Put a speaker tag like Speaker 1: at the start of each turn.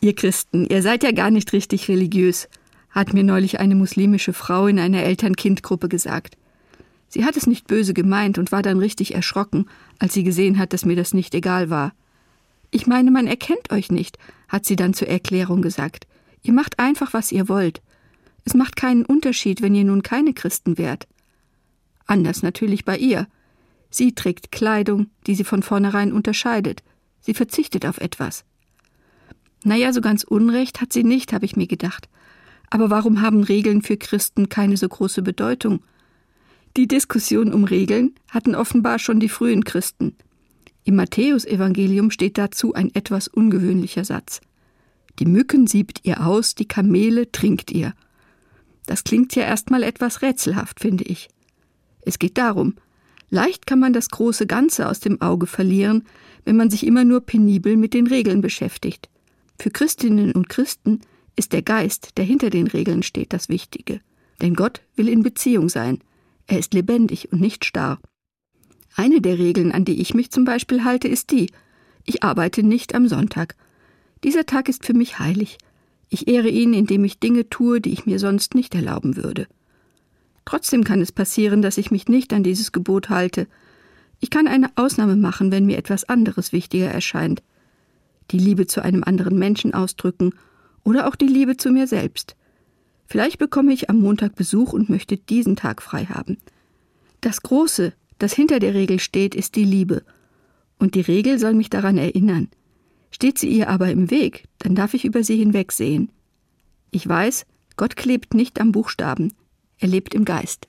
Speaker 1: Ihr Christen, ihr seid ja gar nicht richtig religiös, hat mir neulich eine muslimische Frau in einer Eltern-Kind-Gruppe gesagt. Sie hat es nicht böse gemeint und war dann richtig erschrocken, als sie gesehen hat, dass mir das nicht egal war. Ich meine, man erkennt euch nicht, hat sie dann zur Erklärung gesagt. Ihr macht einfach, was ihr wollt. Es macht keinen Unterschied, wenn ihr nun keine Christen wärt. Anders natürlich bei ihr. Sie trägt Kleidung, die sie von vornherein unterscheidet. Sie verzichtet auf etwas. Naja, so ganz Unrecht hat sie nicht, habe ich mir gedacht. Aber warum haben Regeln für Christen keine so große Bedeutung? Die Diskussion um Regeln hatten offenbar schon die frühen Christen. Im Matthäusevangelium steht dazu ein etwas ungewöhnlicher Satz. Die Mücken siebt ihr aus, die Kamele trinkt ihr. Das klingt ja erstmal etwas rätselhaft, finde ich. Es geht darum, leicht kann man das große Ganze aus dem Auge verlieren, wenn man sich immer nur penibel mit den Regeln beschäftigt. Für Christinnen und Christen ist der Geist, der hinter den Regeln steht, das Wichtige. Denn Gott will in Beziehung sein. Er ist lebendig und nicht starr. Eine der Regeln, an die ich mich zum Beispiel halte, ist die, ich arbeite nicht am Sonntag. Dieser Tag ist für mich heilig. Ich ehre ihn, indem ich Dinge tue, die ich mir sonst nicht erlauben würde. Trotzdem kann es passieren, dass ich mich nicht an dieses Gebot halte. Ich kann eine Ausnahme machen, wenn mir etwas anderes wichtiger erscheint die Liebe zu einem anderen Menschen ausdrücken oder auch die Liebe zu mir selbst. Vielleicht bekomme ich am Montag Besuch und möchte diesen Tag frei haben. Das Große, das hinter der Regel steht, ist die Liebe. Und die Regel soll mich daran erinnern. Steht sie ihr aber im Weg, dann darf ich über sie hinwegsehen. Ich weiß, Gott klebt nicht am Buchstaben, er lebt im Geist.